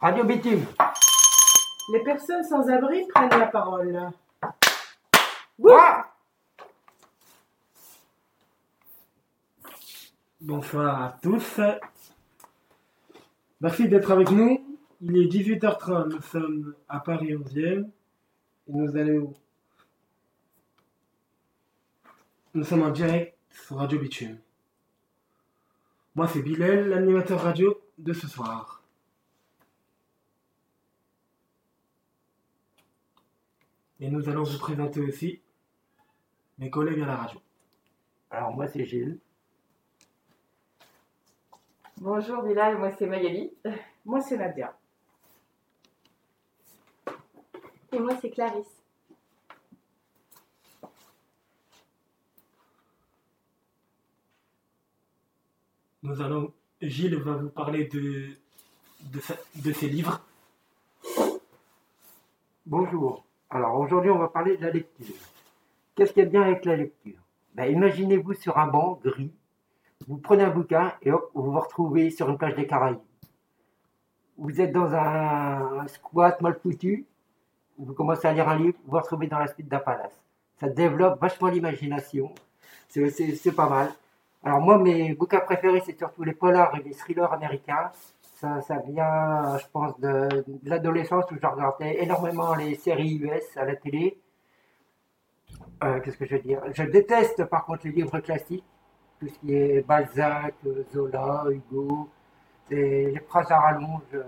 Radio Bitume. Les personnes sans abri prennent la parole. Bonsoir à tous. Merci d'être avec nous. Il est 18h30, nous sommes à Paris 11e. Et nous allons. Nous sommes en direct sur Radio Bitume. Moi, c'est Bilal, l'animateur radio de ce soir. Et nous allons vous présenter aussi mes collègues à la radio. Alors moi c'est Gilles. Bonjour Bilal, moi c'est Magali. Moi, c'est Nadia. Et moi, c'est Clarisse. Nous allons. Gilles va vous parler de, de, sa- de ses livres. Bonjour. Alors aujourd'hui on va parler de la lecture. Qu'est-ce qu'il y a bien avec la lecture? Ben, Imaginez-vous sur un banc gris, vous prenez un bouquin et hop, vous vous retrouvez sur une plage des Caraïbes. Vous êtes dans un squat mal foutu, vous commencez à lire un livre, vous vous retrouvez dans la suite d'un palace. Ça développe vachement l'imagination, c'est pas mal. Alors moi mes bouquins préférés c'est surtout les polars et les thrillers américains. Ça, ça vient, je pense, de, l'adolescence où je regardais énormément les séries US à la télé. Euh, Qu'est-ce que je veux dire? Je déteste par contre les livres classiques, tout ce qui est Balzac, Zola, Hugo. Les phrases à rallonge, euh,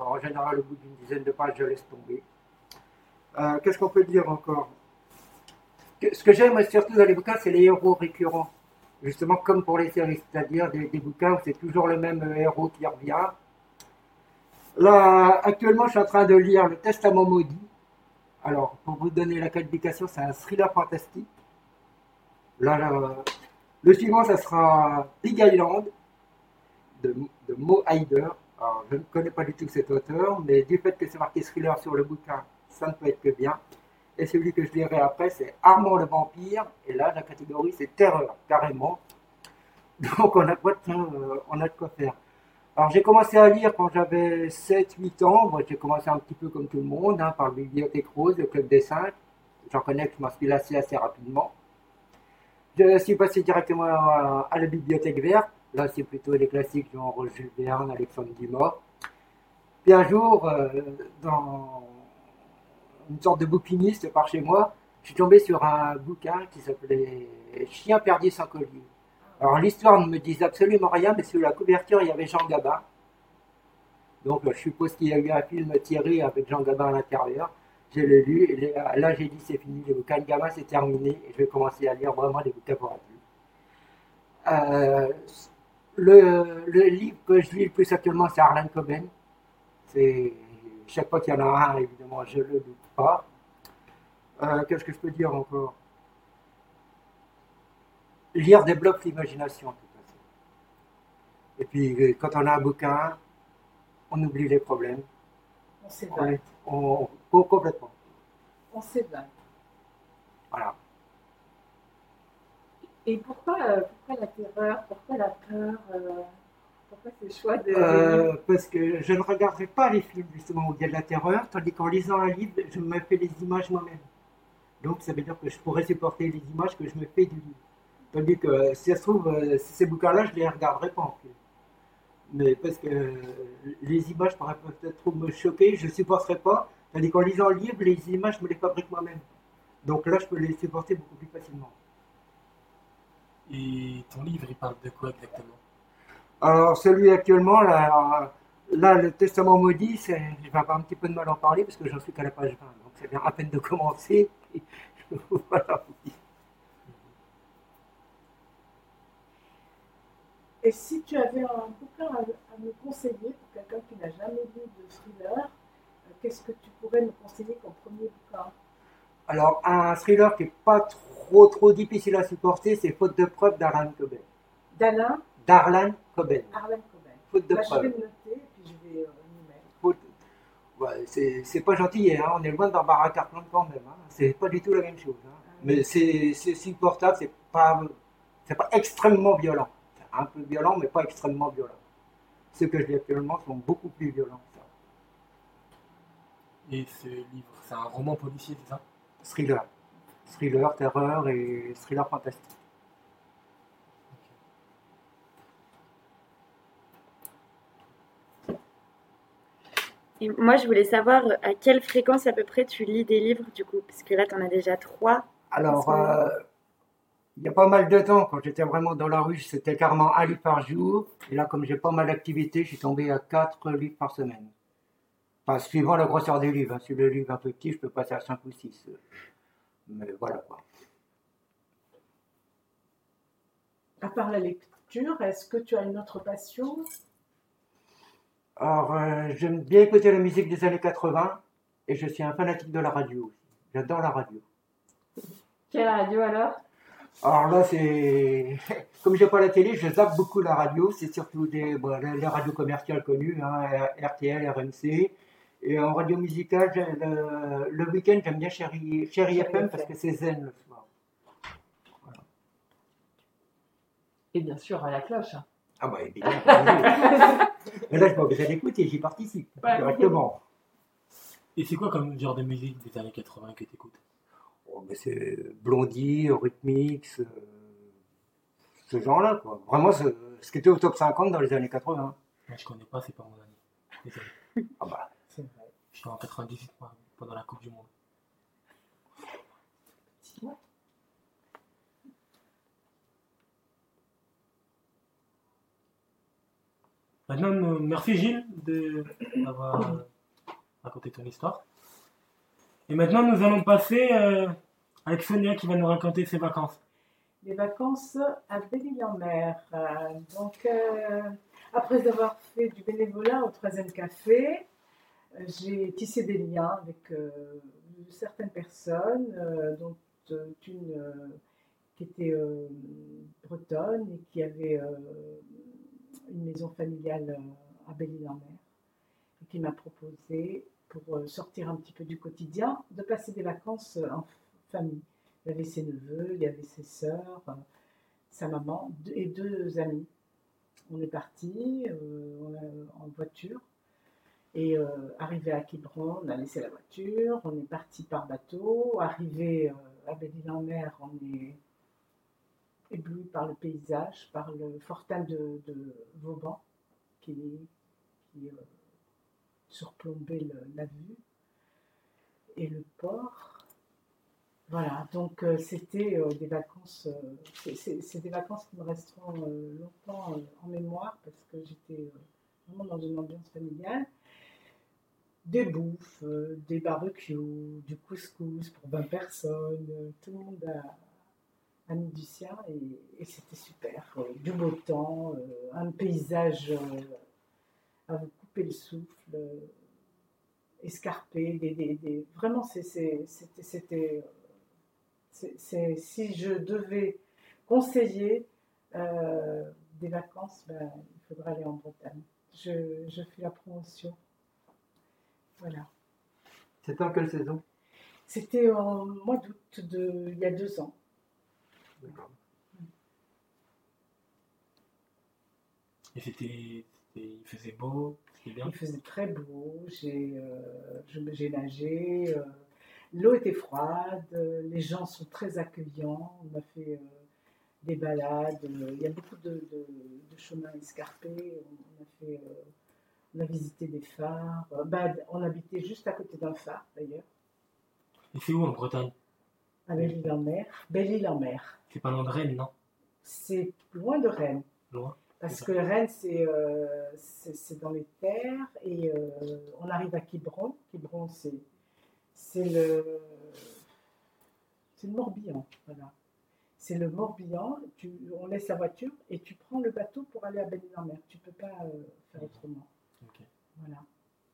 en général, au bout d'une dizaine de pages, je laisse tomber. Euh, Qu'est-ce qu'on peut dire encore? Ce que j'aime surtout dans les bouquins, c'est les héros récurrents. Justement, comme pour les séries, c'est-à-dire des, bouquins où c'est toujours le même euh, héros qui revient. Là, actuellement, je suis en train de lire Le Testament maudit. Alors, pour vous donner la qualification, c'est un thriller fantastique. Là, le suivant, ça sera Big Island de, de Mo Hyder. Alors, je ne connais pas du tout cet auteur, mais du fait que c'est marqué thriller sur le bouquin, ça ne peut être que bien. Et celui que je lirai après, c'est Armand le vampire. Et là, la catégorie, c'est terreur, carrément. Donc, on a, de quoi, euh, on a de quoi faire. Alors, j'ai commencé à lire quand j'avais 7-8 ans. Moi, j'ai commencé un petit peu comme tout le monde, hein, par Bibliothèque Rose, le Club des 5. J'en connais que je m'en suis lassé assez rapidement. Je suis passé directement à, à la Bibliothèque Verte. Là, c'est plutôt les classiques genre Jules Verne, Alexandre Dumas. Puis un jour, euh, dans une sorte de bouquiniste par chez moi, je suis tombé sur un bouquin qui s'appelait Chien perdu sans collier. Alors l'histoire ne me disait absolument rien, mais sur la couverture, il y avait Jean Gabin. Donc je suppose qu'il y a eu un film tiré avec Jean Gabin à l'intérieur. Je l'ai lu, et là j'ai dit c'est fini, les bouquins de Gabin c'est terminé, et je vais commencer à lire vraiment des bouquins pour adultes. Euh, le, livre que je lis le plus actuellement, c'est Arlen Coben. Chaque fois qu'il y en a un, évidemment, je ne le doute pas. Euh, Qu'est-ce que je peux dire encore? Lire développe l'imagination, de toute façon. Et puis, euh, quand on a un bouquin, on oublie les problèmes. On s'évade. On, on- complètement. On s'évade. Voilà. Et pourquoi, euh, pourquoi la terreur Pourquoi la peur euh, Pourquoi ce choix de. Euh, parce que je ne regarderai pas les films justement où il y a de la terreur, tandis qu'en lisant un livre, je me fais les images moi-même. Donc ça veut dire que je pourrais supporter les images que je me fais du livre. Tandis que euh, si ça se trouve, euh, ces bouquins-là, je ne les regarderai pas en plus. Mais parce que les images pourraient peut-être trop me choquer, je ne supporterai pas. Tandis qu'en lisant le livre, les images, je me les fabrique moi-même. Donc là, je peux les supporter beaucoup plus facilement. Et ton livre, il parle de quoi exactement? Alors, celui actuellement, là, là le Testament maudit, je vais avoir un petit peu de mal à en parler parce que j'en suis qu'à la page 20. Donc, c'est bien à peine de commencer. voilà. Et si tu avais un bouquin à, à me conseiller pour quelqu'un qui n'a jamais lu de thriller, euh, qu'est-ce que tu pourrais me conseiller comme premier bouquin? Alors, un thriller qui n'est pas trop, trop difficile à supporter, c'est Faute de preuve d'Arlan Coben. D'Alain? Darlan Coben. Arlen Coben. Faute de Bah, je vais le noter et puis je vais euh. Faute- Ouais, c'est c'est pas gentil, hein. on est loin de Barbara Cartman quand même. Hein. C'est pas du tout la même chose. hein. Mais c'est c'est supportable, c'est pas, c'est pas extrêmement violent. C'est un peu violent, mais pas extrêmement violent. Ceux que je lis actuellement sont beaucoup plus violents que ça. Et ce livre, c'est un roman policier, c'est ça? Thriller. Thriller, terreur et thriller fantastique. Et moi, je voulais savoir euh, à quelle fréquence à peu près tu lis des livres, du coup, parce que là, tu en as déjà trois. Alors, euh, il y a pas mal de temps, quand j'étais vraiment dans la rue, c'était carrément un livre par jour. Et là, comme j'ai pas mal d'activités, je suis tombé à quatre livres par semaine. Enfin, suivant la grosseur des livres. hein. Si le livre est un peu petit, je peux passer à 5 ou 6. Mais voilà quoi. À part la lecture, est-ce que tu as une autre passion? Alors, euh, j'aime bien écouter la musique des années 80 et je suis un fanatique de la radio aussi. J'adore la radio. Quelle radio alors? Alors là, c'est. Comme j'ai pas la télé, je zappe beaucoup la radio. C'est surtout des, bon, les radios commerciales connues, hein, RTL, RMC. Et en radio musicale, le, le week-end, j'aime bien Chéri, Chéri FM parce que c'est zen le soir. Et bien sûr à la cloche. Ah bah évidemment. Mais là, je suis pas obligé d'écouter, j'y participe directement. Et c'est quoi comme genre de musique des années 80 que t'écoutes? Oh, mais c'est Blondie, euh, ce genre-là, quoi. Vraiment, ce, ce qui était au top 50 dans les années 80. Moi, je connais pas, c'est pas mon année. Désolé. Ah bah. Je suis en 98 moi, pendant la Coupe du Monde. Maintenant, merci Gilles d'avoir raconté ton histoire. Et maintenant, nous allons passer euh, avec Sonia qui va nous raconter ses vacances. Les vacances à Belle-Île-en-Mer. Euh, donc, euh, après avoir fait du bénévolat au troisième café, j'ai tissé des liens avec certaines personnes, dont une qui était bretonne et qui avait une maison familiale euh, à Belle-Île-en-Mer qui m'a proposé, pour euh, sortir un petit peu du quotidien, de passer des vacances euh, en famille. Il y avait ses neveux, il y avait ses sœurs, sa maman et deux amis. On est parti en voiture et arrivé à Quiberon, on a laissé la voiture, on est parti par bateau. Arrivé à Belle-Île-en-Mer, on est ébloui par le paysage, par le fortin de, Vauban qui, euh, surplombait la vue et le port. Voilà, donc euh, c'était euh, des vacances, c'est- des vacances qui me resteront longtemps en mémoire parce que j'étais vraiment dans une ambiance familiale. Des bouffes, des barbecues, du couscous pour 20 personnes, tout le monde a, sien et, et c'était super. euh, du beau temps, euh, un paysage euh, à vous couper le souffle, euh, escarpé, des, des- des- vraiment c'était si je devais conseiller des vacances, ben, il faudrait aller en Bretagne. Je, je fais la promotion. Voilà. c'était en quelle saison? C'était en mois d'août il y a deux ans. Et c'était, il faisait beau, bien? Il faisait très beau, j'ai euh, nagé, euh, l'eau était froide, euh, les gens sont très accueillants, on a fait des balades, il y a beaucoup de, de- de chemins escarpés, on a, fait, on a visité des phares, bah, on habitait juste à côté d'un phare d'ailleurs, Et c'est où en Bretagne? À Belle-Île-en-Mer. Belle-Île-en-Mer, C'est pas loin de Rennes, non? C'est loin de Rennes. Loin Parce que Rennes, c'est euh, c'est- dans les terres et euh, on arrive à Quiberon. Quiberon, c'est c'est le, c'est le Morbihan. Voilà. C'est le Morbihan. Tu, on laisse la voiture et tu prends le bateau pour aller à Belle-Île-en-Mer. Tu ne peux pas euh, faire autrement. Ok. Voilà.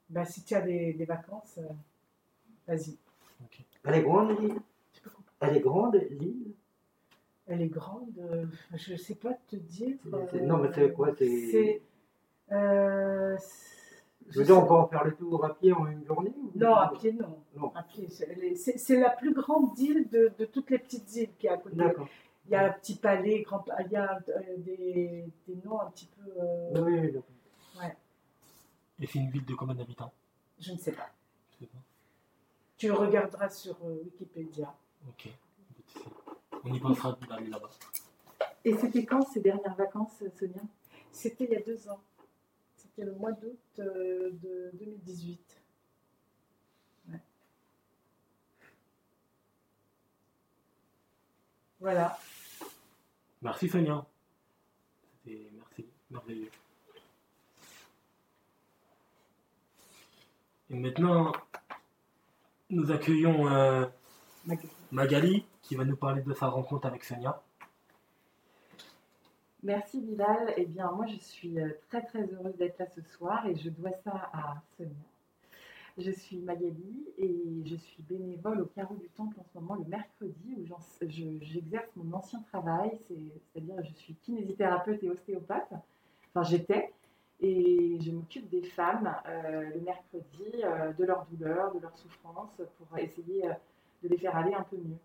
Ben, si tu as des, des vacances, euh, vas-y. ok. Elle est grande, l'île Tu peux comprendre. Elle est grande, l'île Elle est grande. euh, je ne sais pas te dire. C'est- non, mais c'est quoi, c'est- euh, Je veux dire, on peut en faire le tour à pied en une journée ou- Non, à pied, non. Non. À pied, c'est- la plus grande île de, de toutes les petites îles qui est à côté. D'accord. Il y a un petit palais, grand, il y a euh, des, des noms un petit peu. euh, Oui, oui, d'accord. Et c'est une ville de combien d'habitants? Je ne sais pas. Je sais pas. Tu regarderas sur euh, Wikipédia. Ok. On y pensera d'aller là-bas. Et c'était quand ces dernières vacances, Sonia? C'était il y a deux ans. C'était le mois d'août euh, de 2018. Ouais. Voilà. Merci Sonia. C'était merci, merveilleux. Et maintenant, nous accueillons euh. Magali qui va nous parler de sa rencontre avec Sonia. Merci Bilal. Eh bien, moi, je suis euh, très très heureuse d'être là ce soir et je dois ça à Sonia. Je suis Magali et je suis bénévole au Carreau du Temple en ce moment le mercredi où j'exerce mon ancien travail, c'est- c'est-à-dire je suis kinésithérapeute et ostéopathe. Enfin, j'étais. Et je m'occupe des femmes euh, le mercredi euh, de leurs douleurs, de leurs souffrances pour essayer de les faire aller un peu mieux.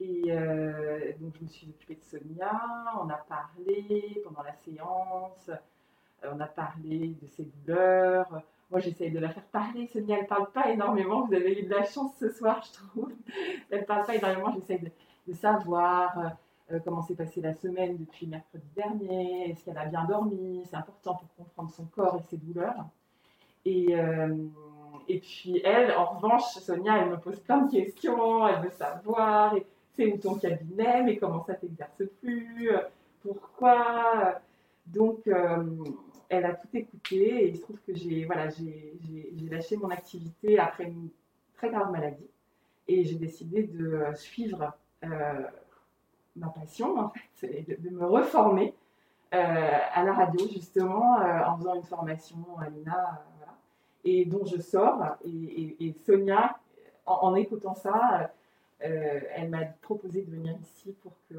Et euh, donc, je me suis occupée de Sonia, on a parlé pendant la séance, euh, on a parlé de ses douleurs. Moi, j'essaye de la faire parler. Sonia, elle parle pas énormément. Vous avez eu de la chance ce soir, je trouve. Elle parle pas énormément. J'essaye de, savoir euh, comment s'est passée la semaine depuis mercredi dernier. Est-ce qu'elle a bien dormi? C'est important pour comprendre son corps et ses douleurs. Et, et puis, elle, en revanche, Sonia, elle me pose plein de questions. Elle veut savoir. C'est où ton cabinet, mais comment ça t'exerce plus, euh, pourquoi. Donc, euh, elle a tout écouté et il se trouve que j'ai voilà, lâché mon activité après une très grave maladie et j'ai décidé de euh, suivre euh, ma passion en fait, et de, me reformer euh, à la radio justement euh, en faisant une formation à l'INA, euh, et dont je sors. Et, et- et Sonia, en, en écoutant ça, euh, elle m'a proposé de venir ici pour que,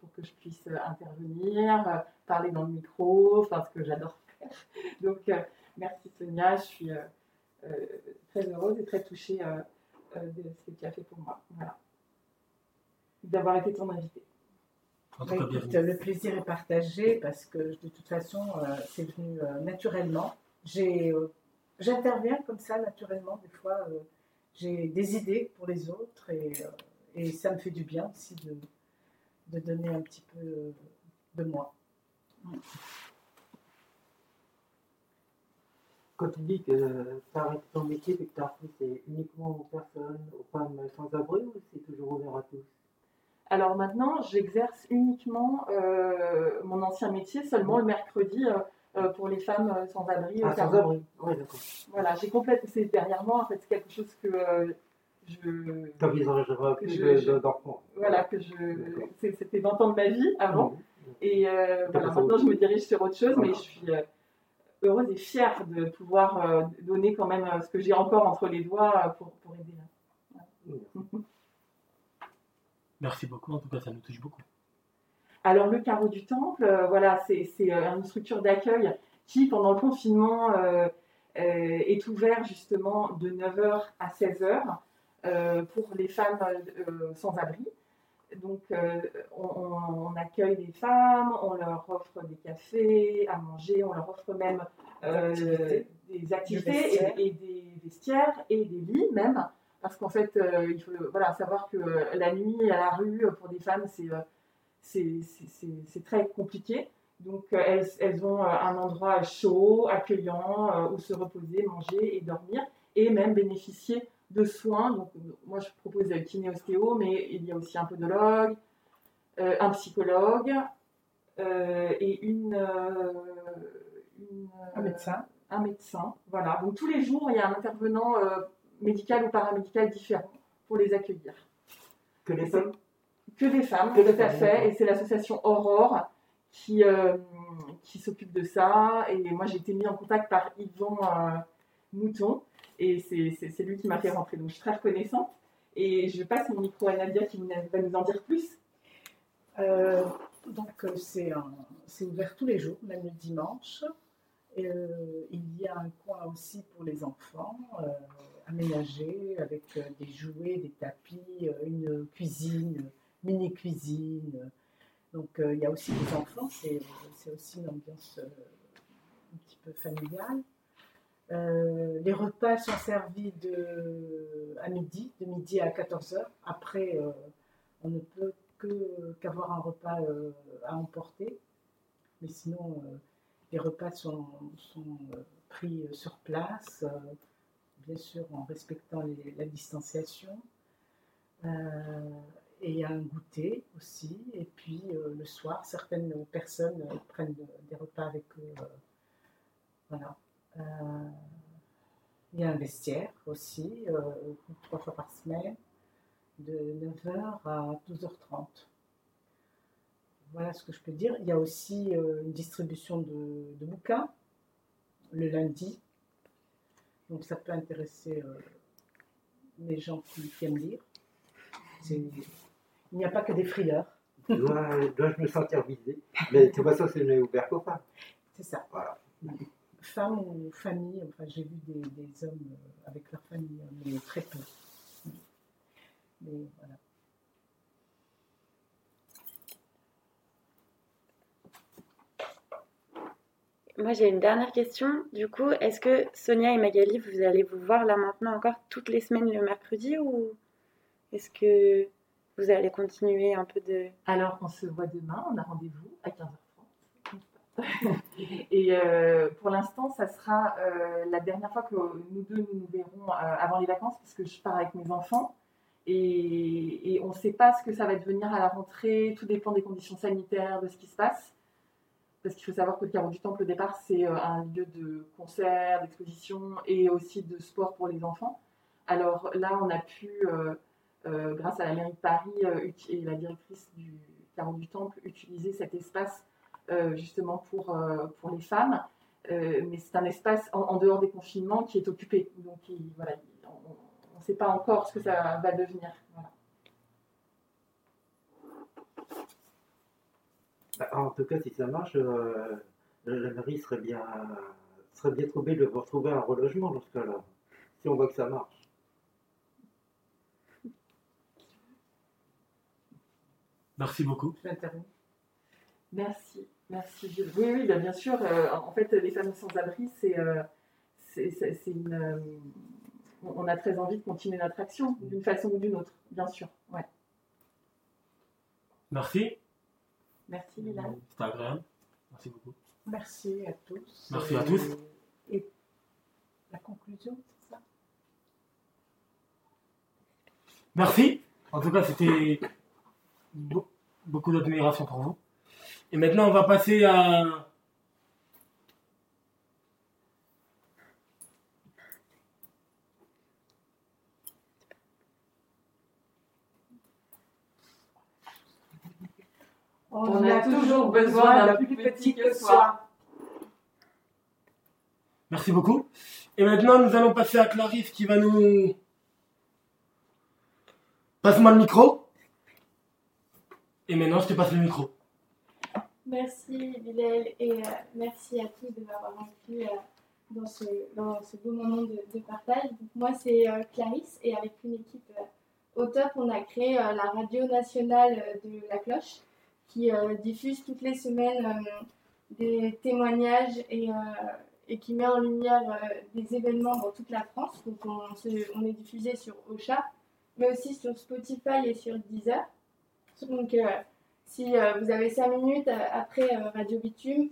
pour que je puisse intervenir, parler dans le micro, enfin ce que j'adore faire. Donc euh, merci Sonia, je suis euh, très heureuse et très touchée de ce que tu as fait pour moi. Voilà. D'avoir été ton invitée. Bah, écoute, le plaisir est partagé parce que de toute façon, euh, c'est venu euh, naturellement. J'ai, euh, j'interviens comme ça naturellement. Des fois, euh, j'ai des idées pour les autres et, euh, et ça me fait du bien aussi de, de donner un petit peu euh, de moi. Quand tu dis que tu arrêtes ton métier et que tu as appris, c'est uniquement aux personnes, aux femmes sans abri ou c'est toujours ouvert à tous? Alors maintenant, j'exerce uniquement euh, mon ancien métier seulement le mercredi pour les femmes euh, sans abri. Ah, sans abri Oui, d'accord. Voilà, j'ai complètement. C'est derrière moi, en fait, c'est quelque chose que euh, je. Tu n'envisageras plus Je- de- je- de- d'enfants. Voilà, que je. c'est- C'était 20 ans de ma vie avant. Mhm. Et euh, T'as voilà, maintenant, je me dirige sur autre chose, mais je suis euh, heureuse et fière de pouvoir euh, donner quand même euh, ce que j'ai encore entre les doigts euh, pour, pour aider. Merci beaucoup, en tout cas, ça nous touche beaucoup. Alors, le carreau du temple, euh, voilà, c'est euh, une structure d'accueil qui, pendant le confinement, euh, euh, est ouvert justement de 9h à 16h euh, pour les femmes sans abri. Donc, on, accueille les femmes, on leur offre des cafés à manger, on leur offre même activités. des activités et, et des vestiaires et des lits même. Parce qu'en fait, il faut voilà, savoir que la nuit à la rue, pour des femmes, c'est c'est- très compliqué. Donc, euh, elles, elles ont euh, un endroit chaud, accueillant, euh, où se reposer, manger et dormir, et même bénéficier de soins. Donc, moi, je propose kiné-ostéo, mais il y a aussi un podologue, euh, un psychologue euh, et une, euh, une, Un médecin. un médecin. Voilà. Donc, tous les jours, il y a un intervenant euh, médical ou paramédical différent pour les accueillir. Que les Et femmes Que des femmes, Que des tout à femmes, fait. Et c'est l'association Aurore qui, euh, qui s'occupe de ça. Et moi, j'ai été mise en contact par Yvon euh, Mouton. Et c'est lui qui m'a fait rentrer. Donc, je suis très reconnaissante. Et je passe mon micro à Nadia qui va nous en dire plus. Euh, donc euh, c'est ouvert tous les jours, même le dimanche. Euh, il y a un coin aussi pour les enfants, euh, aménagé avec des jouets, des tapis, une cuisine, mini cuisine. Donc euh, il y a aussi des enfants, c'est aussi une ambiance euh, un petit peu familiale. Euh, les repas sont servis à midi, de midi à 14h. Après, on ne peut qu'avoir un repas à emporter. Mais sinon, les repas sont, pris sur place, bien sûr en respectant la distanciation. Euh, et il y a un goûter aussi. Et puis euh, le soir, certaines personnes euh, prennent des repas avec eux. euh, voilà. Euh, il y a un vestiaire aussi, euh, trois fois par semaine, de 9h à 12h30. Voilà ce que je peux dire. Il y a aussi euh, une distribution de, bouquins le lundi. Donc ça peut intéresser euh, les gens qui, qui aiment lire. C'est- Il n'y a pas que des frileurs, Dois- Dois-je me sentir visé Mais de toute façon, ce n'est ouvert qu'aux femmes. c'est ça. Voilà. Femmes ou familles, enfin j'ai vu des, des hommes euh, avec leur famille, euh, mais très peu. Mais voilà. Moi, j'ai une dernière question. Du coup, est-ce que Sonia et Magali, vous allez vous voir là maintenant encore toutes les semaines le mercredi ou est-ce que vous allez continuer un peu de... Alors, on se voit demain, on a rendez-vous à 15h30. Et euh, pour l'instant, ça sera euh, la dernière fois que nous deux nous nous verrons euh, avant les vacances, parce que je pars avec mes enfants. Et, et on ne sait pas ce que ça va devenir à la rentrée, tout dépend des conditions sanitaires, de ce qui se passe. Parce qu'il faut savoir que le Carreau du Temple, au départ, c'est un lieu de concert, d'exposition et aussi de sport pour les enfants. Alors là, on a pu, euh, grâce à la mairie de Paris euh, et la directrice du Carreau du Temple, utiliser cet espace euh, justement pour, pour les femmes. Mais c'est un espace en, dehors des confinements qui est occupé. Donc il- voilà, il- on ne sait pas encore ce que ça va devenir. Bah, En tout cas, si ça marche, la mairie serait bien, serait bien trouvée de retrouver un relogement dans ce cas-là. Si on voit que ça marche. Merci beaucoup. Je m'interromps. Merci, merci Gilles. Oui, oui, bien, bien sûr. euh, en fait, les femmes sans abri, c'est euh, c'est- une. euh, on a très envie de continuer notre action d'une façon ou d'une autre, bien sûr. Ouais. Merci. Merci Lila. C'était agréable. Merci beaucoup. Merci à tous. Merci à tous. Et la conclusion, c'est ça? Merci. En tout cas, c'était be- beaucoup d'admiration pour vous. Et maintenant, on va passer à. On a toujours besoin d'un plus petit que soi. Merci beaucoup. Et maintenant, nous allons passer à Clarisse qui va nous. Passe-moi le micro. Et maintenant, je te passe le micro. Merci Bilal et euh, merci à tous de m'avoir inclus euh, dans, ce, dans ce beau moment de, partage. Moi c'est euh, Clarisse et avec une équipe au top on a créé la radio nationale de la cloche qui diffuse toutes les semaines des témoignages et, et qui met en lumière des événements dans toute la France. Donc on, se- on est diffusé sur Ocha mais aussi sur Spotify et sur Deezer. Donc euh, si euh, vous avez 5 minutes euh, après Radio Bitume,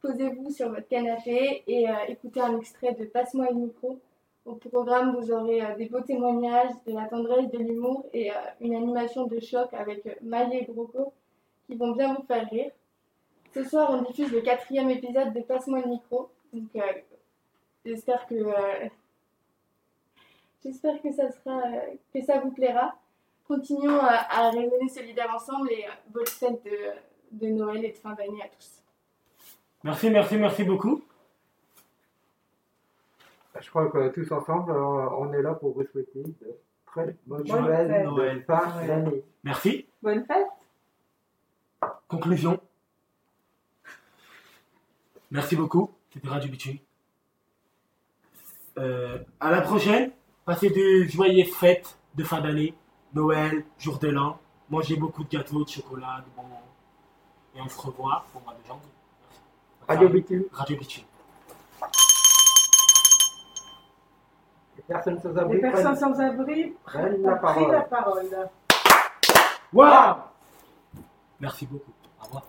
posez-vous sur votre canapé et écoutez un extrait de Passe-moi le micro. Au programme, vous aurez des beaux témoignages, de la tendresse, de l'humour et une animation de choc avec Maï et Broco qui vont bien vous faire rire. Ce soir, on diffuse le quatrième épisode de Passe-moi le micro. Donc, j'espère que, j'espère que ça sera, que ça vous plaira continuons à, à raisonner solidaire ensemble et euh, bonne fête de, de Noël et de fin d'année à tous. Merci, merci, merci beaucoup. Je crois que tous ensemble, euh, on est là pour vous souhaiter de très bonnes Bonne Noël, fête. de Noël. fin d'année. Merci. Bonne fête. Conclusion. Merci beaucoup. C'était Radio Bitume. Euh, à la prochaine. Passez de joyeuses fêtes de fin d'année. Noël, jour de l'an. Mangez beaucoup de gâteaux, de chocolat, de bonbons. Et on se revoit au mois de janvier. Radio Bitume. Radio Bitume. personnes sans Les personnes prennent sans abri prennent ont la parole. la parole. Waouh Merci beaucoup. Au revoir.